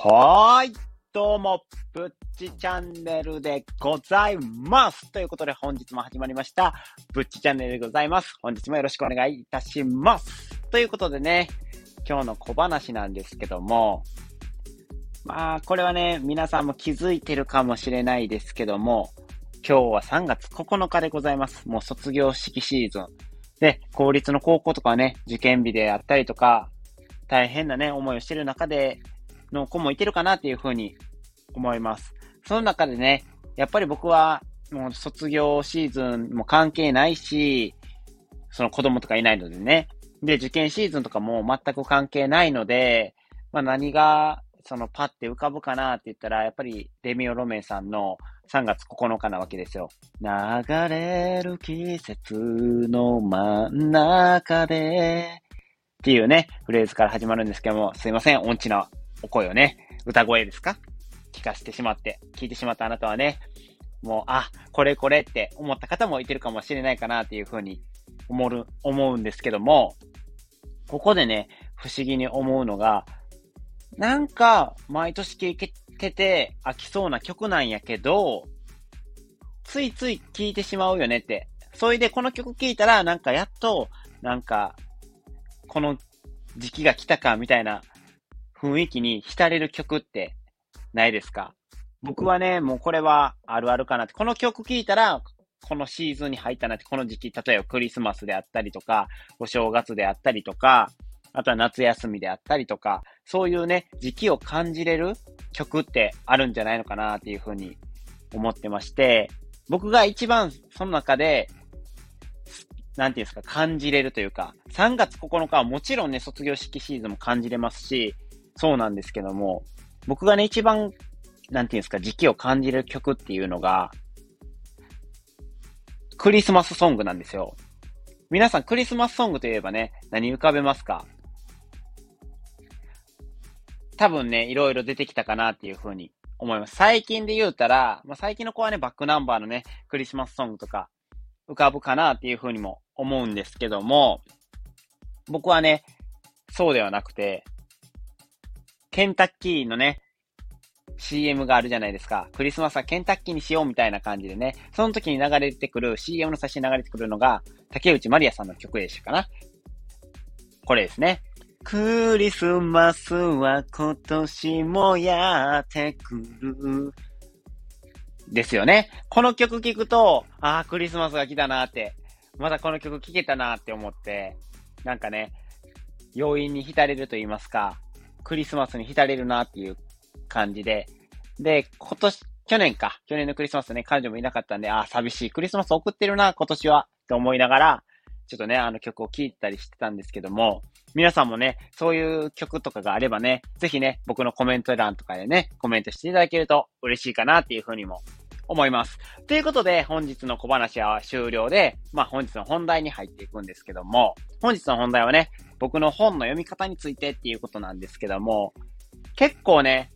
はーい。どうも、ぶっちチャンネルでございます。ということで本日も始まりました、ぶっちチャンネルでございます。本日もよろしくお願いいたします。ということでね、今日の小話なんですけども、まあ、これはね、皆さんも気づいてるかもしれないですけども、今日は3月9日でございます。もう卒業式シーズン。で、公立の高校とかはね、受験日であったりとか、大変なね、思いをしてる中で、の子もいてるかなっていうふうに思います。その中でね、やっぱり僕はもう卒業シーズンも関係ないし、その子供とかいないのでね。で、受験シーズンとかも全く関係ないので、まあ何がそのパッて浮かぶかなって言ったら、やっぱりレミオロメンさんの3月9日なわけですよ。流れる季節の真ん中でっていうね、フレーズから始まるんですけども、すいません、音痴なお声をね、歌声ですか？聞かせてしまって、聞いてしまったあなたはね、もう、あ、これこれって思った方もいてるかもしれないかなっていうふうに思う、思うんですけども、ここでね、不思議に思うのが、なんか、毎年聴けて飽きそうな曲なんやけど、ついつい聴いてしまうよねって。それでこの曲聴いたら、なんかやっと、なんか、この時期が来たかみたいな雰囲気に浸れる曲ってないですか？僕はね、もうこれはあるあるかなって。この曲聴いたら、このシーズンに入ったなって、この時期、例えばクリスマスであったりとか、お正月であったりとか、あとは夏休みであったりとか、そういうね、時期を感じれる曲ってあるんじゃないのかなっていうふうに思ってまして、僕が一番その中で、なんていうんですか、感じれるというか、3月9日はもちろんね、卒業式シーズンも感じれますし、そうなんですけども、僕がね、一番、なんていうんですか、時期を感じる曲っていうのが、クリスマスソングなんですよ。皆さん、クリスマスソングといえばね、何浮かべますか？多分ね、いろいろ出てきたかなっていうふうに思います。最近で言うたら、まあ、最近の子はね、バックナンバーのね、クリスマスソングとか浮かぶかなっていうふうにも思うんですけども、僕はね、そうではなくて、ケンタッキーのね、CM があるじゃないですか。クリスマスはケンタッキーにしようみたいな感じでね、その時に流れてくる、CM の写真流れてくるのが、竹内まりやさんの曲でしたかな。これですね。クリスマスは今年もやってくる。ですよね。この曲聴くと、ああ、クリスマスが来たなって、まだこの曲聴けたなって思って、なんかね、要因に浸れると言いますか、クリスマスに浸れるなっていう感じで、で、今年、去年か、去年のクリスマスね、彼女もいなかったんで、ああ、寂しいクリスマス送ってるな、今年は、と思いながら、ちょっとね、あの曲を聴いたりしてたんですけども、皆さんもね、そういう曲とかがあればね、ぜひね、僕のコメント欄とかでね、コメントしていただけると嬉しいかなっていうふうにも思います。ということで、本日の小話は終了で、まあ本日の本題に入っていくんですけども、本日の本題はね、僕の本の読み方についてっていうことなんですけども、結構ね、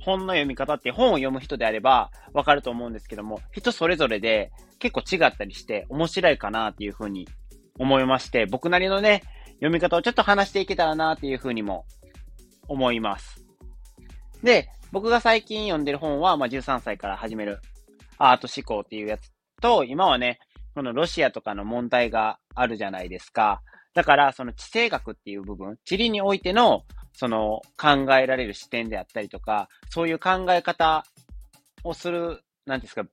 本の読み方って本を読む人であればわかると思うんですけども、人それぞれで結構違ったりして面白いかなっていうふうに思いまして、僕なりのね、読み方をちょっと話していけたらなっていうふうにも思います。で、僕が最近読んでる本は、まあ、13歳から始めるアート思考っていうやつと、今はね、このロシアとかの問題があるじゃないですか。だから、その地政学っていう部分、地理においての、その考えられる視点であったりとか、そういう考え方をする、なんですか、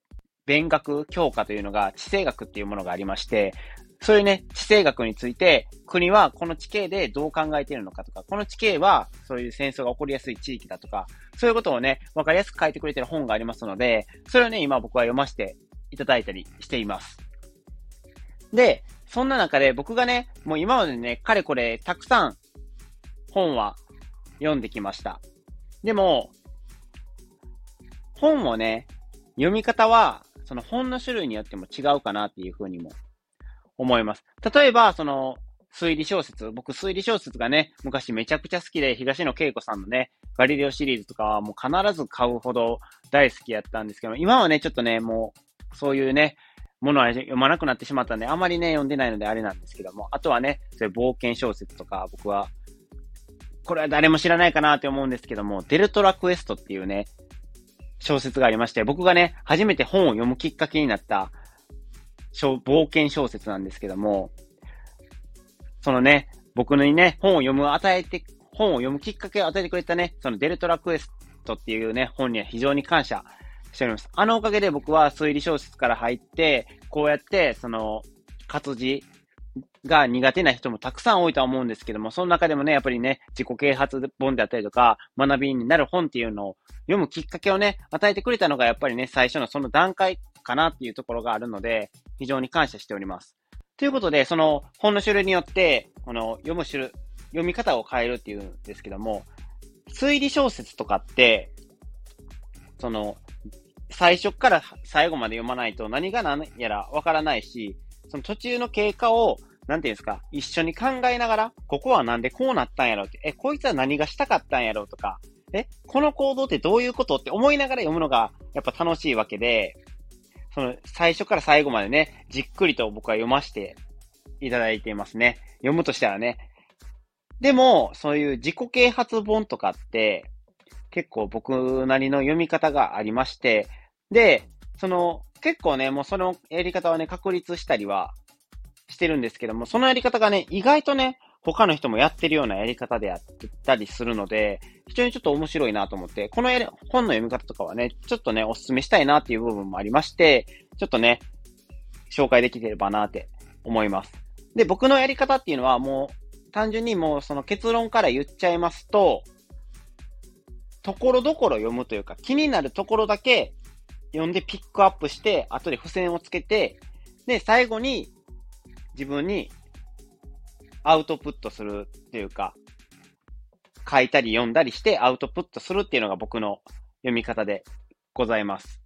勉学教科というのが地政学っていうものがありまして、そういうね、地政学について、国はこの地形でどう考えているのかとか、この地形はそういう戦争が起こりやすい地域だとか、そういうことをね、わかりやすく書いてくれてる本がありますので、それをね、今僕は読ませていただいたりしています。で、そんな中で僕がね、もう今までね、かれこれたくさん本は読んできました。でも、本をね、読み方は、その本の種類によっても違うかなっていうふうにも思います。例えば、その、推理小説。僕、推理小説がね、昔めちゃくちゃ好きで、東野圭子さんのね、ガリレオシリーズとかはもう必ず買うほど大好きやったんですけど、今はね、ちょっとね、もう、そういうね、ものは読まなくなってしまったんで、あまりね、読んでないのであれなんですけども、あとはね、そういう冒険小説とか、僕は、これは誰も知らないかなって思うんですけども、デルトラクエストっていうね、小説がありまして、僕がね、初めて本を読むきっかけになった冒険小説なんですけども、そのね、僕にね、本を読む、与えて、本を読むきっかけを与えてくれたね、そのデルトラクエストっていうね、本には非常に感謝しております。あのおかげで僕は推理小説から入って、こうやって、その、活字が苦手な人もたくさん多いとは思うんですけども、その中でもね、やっぱりね、自己啓発本であったりとか、学びになる本っていうのを読むきっかけをね、与えてくれたのがやっぱりね、最初のその段階かなっていうところがあるので、非常に感謝しております。ということで、その本の種類によって、この読む種類、読み方を変えるっていうんですけども、推理小説とかって、その、最初から最後まで読まないと何が何やらわからないし、その途中の経過を、なんていうんですか、一緒に考えながら、ここはなんでこうなったんやろうって、え、こいつは何がしたかったんやろうとか、え、この行動ってどういうことって思いながら読むのが、やっぱ楽しいわけで、その、最初から最後までね、じっくりと僕は読ませていただいていますね。読むとしたらね。でも、そういう自己啓発本とかって、結構僕なりの読み方がありまして、で、その、結構ね、もうそのやり方はね、確立したりはしてるんですけども、そのやり方がね、意外とね、他の人もやってるようなやり方でやったりするので、非常にちょっと面白いなと思って、この本の読み方とかはね、ちょっとね、お勧めしたいなっていう部分もありまして、ちょっとね、紹介できてればなって思います。で、僕のやり方っていうのはもう、単純にもうその結論から言っちゃいますと、ところどころ読むというか、気になるところだけ読んでピックアップして、後で付箋をつけて、で、最後に自分にアウトプットするっていうか、書いたり読んだりしてアウトプットするっていうのが僕の読み方でございます。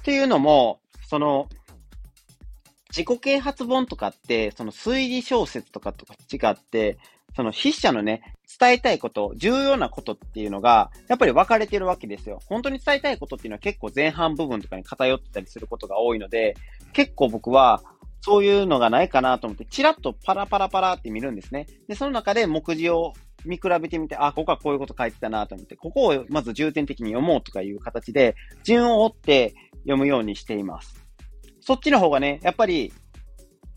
っていうのも、その、自己啓発本とかって、その推理小説とかと違って、その筆者のね、伝えたいこと、重要なことっていうのが、やっぱり分かれてるわけですよ。本当に伝えたいことっていうのは結構前半部分とかに偏ってたりすることが多いので、結構僕は、そういうのがないかなと思って、チラッとパラパラパラって見るんですね。で、その中で目次を見比べてみて、あ、ここはこういうこと書いてたなと思って、ここをまず重点的に読もうとかいう形で、順を追って読むようにしています。そっちの方がね、やっぱり、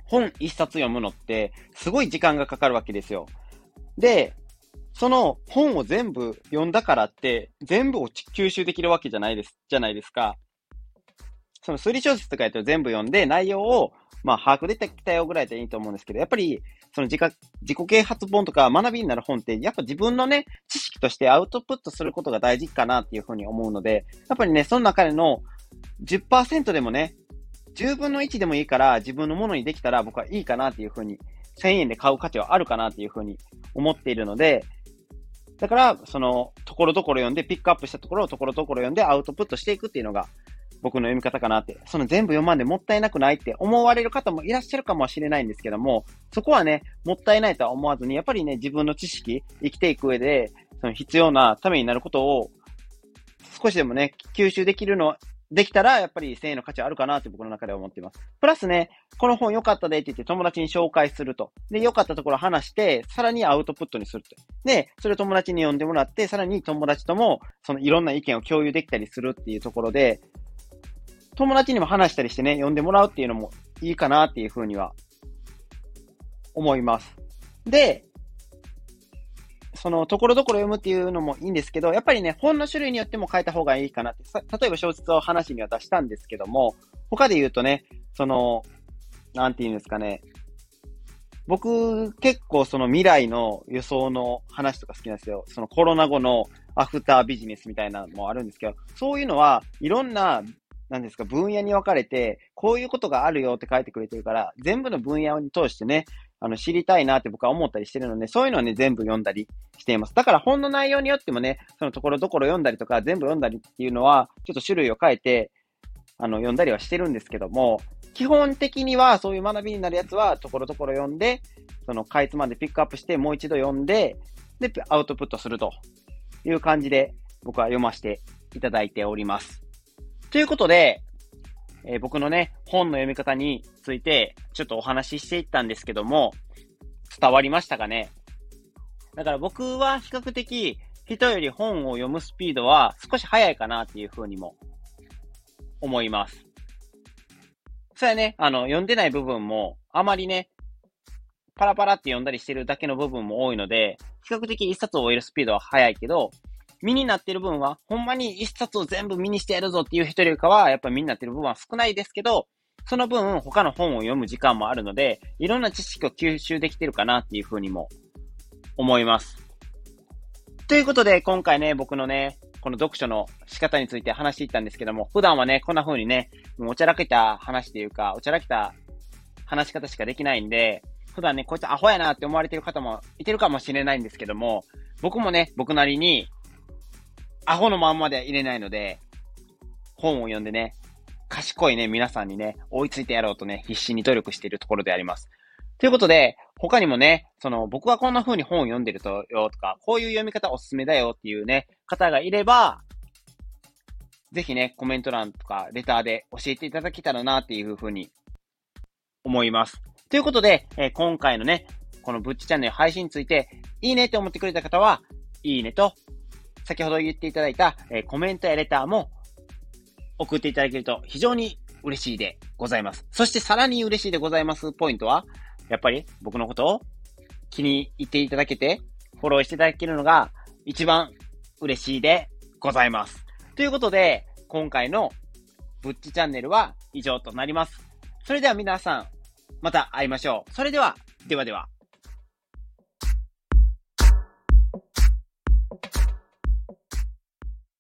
本一冊読むのって、すごい時間がかかるわけですよ。で、その本を全部読んだからって、全部を吸収できるわけじゃないです、じゃないですか。その推理小説とかやったら全部読んで、内容をまあ、把握できたよぐらいでいいと思うんですけど、やっぱり、その自己自己啓発本とか学びになる本って、やっぱ自分のね、知識としてアウトプットすることが大事かなっていうふうに思うので、やっぱりね、その中での10%でもね、10分の1でもいいから自分のものにできたら僕はいいかなっていうふうに、1000円で買う価値はあるかなっていうふうに思っているので、だから、その、ところどころ読んで、ピックアップしたところをところどころ読んでアウトプットしていくっていうのが、僕の読み方かなって、その全部読まんでもったいなくないって思われる方もいらっしゃるかもしれないんですけども、そこはね、もったいないとは思わずに、やっぱりね、自分の知識、生きていく上で、その必要なためになることを、少しでもね、吸収できるの、できたら、やっぱり1000円の価値あるかなって僕の中では思っています。プラスね、この本良かったでって言って友達に紹介すると。で、良かったところ話して、さらにアウトプットにすると。で、それを友達に読んでもらって、さらに友達とも、そのいろんな意見を共有できたりするっていうところで、友達にも話したりしてね、読んでもらうっていうのもいいかなっていうふうには思います。で、その、ところどころ読むっていうのもいいんですけど、やっぱりね、本の種類によっても変えた方がいいかなって、例えば小説を話には出したんですけども、他で言うとね、その、なんて言うんですかね、僕、結構その未来の予想の話とか好きなんですよ。そのコロナ後のアフタービジネスみたいなのもあるんですけど、そういうのはいろんななんですか、分野に分かれて、こういうことがあるよって書いてくれてるから、全部の分野に通してね、あの、知りたいなって僕は思ったりしてるので、そういうのはね、全部読んだりしています。だから本の内容によってもね、そのところどころ読んだりとか、全部読んだりっていうのは、ちょっと種類を変えて、あの、読んだりはしてるんですけども、基本的にはそういう学びになるやつは、ところどころ読んで、その、かいつまんでピックアップして、もう一度読んで、で、アウトプットするという感じで、僕は読ませていただいております。ということで、えー、僕のね、本の読み方について、ちょっとお話ししていったんですけども、伝わりましたかね？だから僕は比較的人より本を読むスピードは少し早いかなっていうふうにも思います。それはね、あの、読んでない部分もあまりね、パラパラって読んだりしてるだけの部分も多いので、比較的一冊を終えるスピードは速いけど、身になってる分は、ほんまに一冊を全部身にしてやるぞっていう人よりかは、やっぱ身になってる部分は少ないですけど、その分、他の本を読む時間もあるので、いろんな知識を吸収できてるかなっていうふうにも思います。ということで、今回ね、僕のね、この読書の仕方について話していったんですけども、普段はね、こんな風にね、もうおちゃらけた話というか、おちゃらけた話し方しかできないんで、普段ね、こいつアホやなって思われてる方もいてるかもしれないんですけども、僕もね、僕なりに、アホのまんまでは入れないので、本を読んでね、賢いね、皆さんにね、追いついてやろうとね、必死に努力しているところであります。ということで、他にもね、その、僕はこんな風に本を読んでるとよとか、こういう読み方おすすめだよっていうね、方がいれば、ぜひね、コメント欄とかレターで教えていただけたらなっていう風に思います。ということで、えー、今回のね、このブッチチャンネル配信について、いいねって思ってくれた方は、いいねと先ほど言っていただいた、え、コメントやレターも送っていただけると非常に嬉しいでございます。そしてさらに嬉しいでございますポイントは、やっぱり僕のことを気に入っていただけて、フォローしていただけるのが一番嬉しいでございます。ということで、今回のブッチチャンネルは以上となります。それでは皆さん、また会いましょう。それでは、ではでは。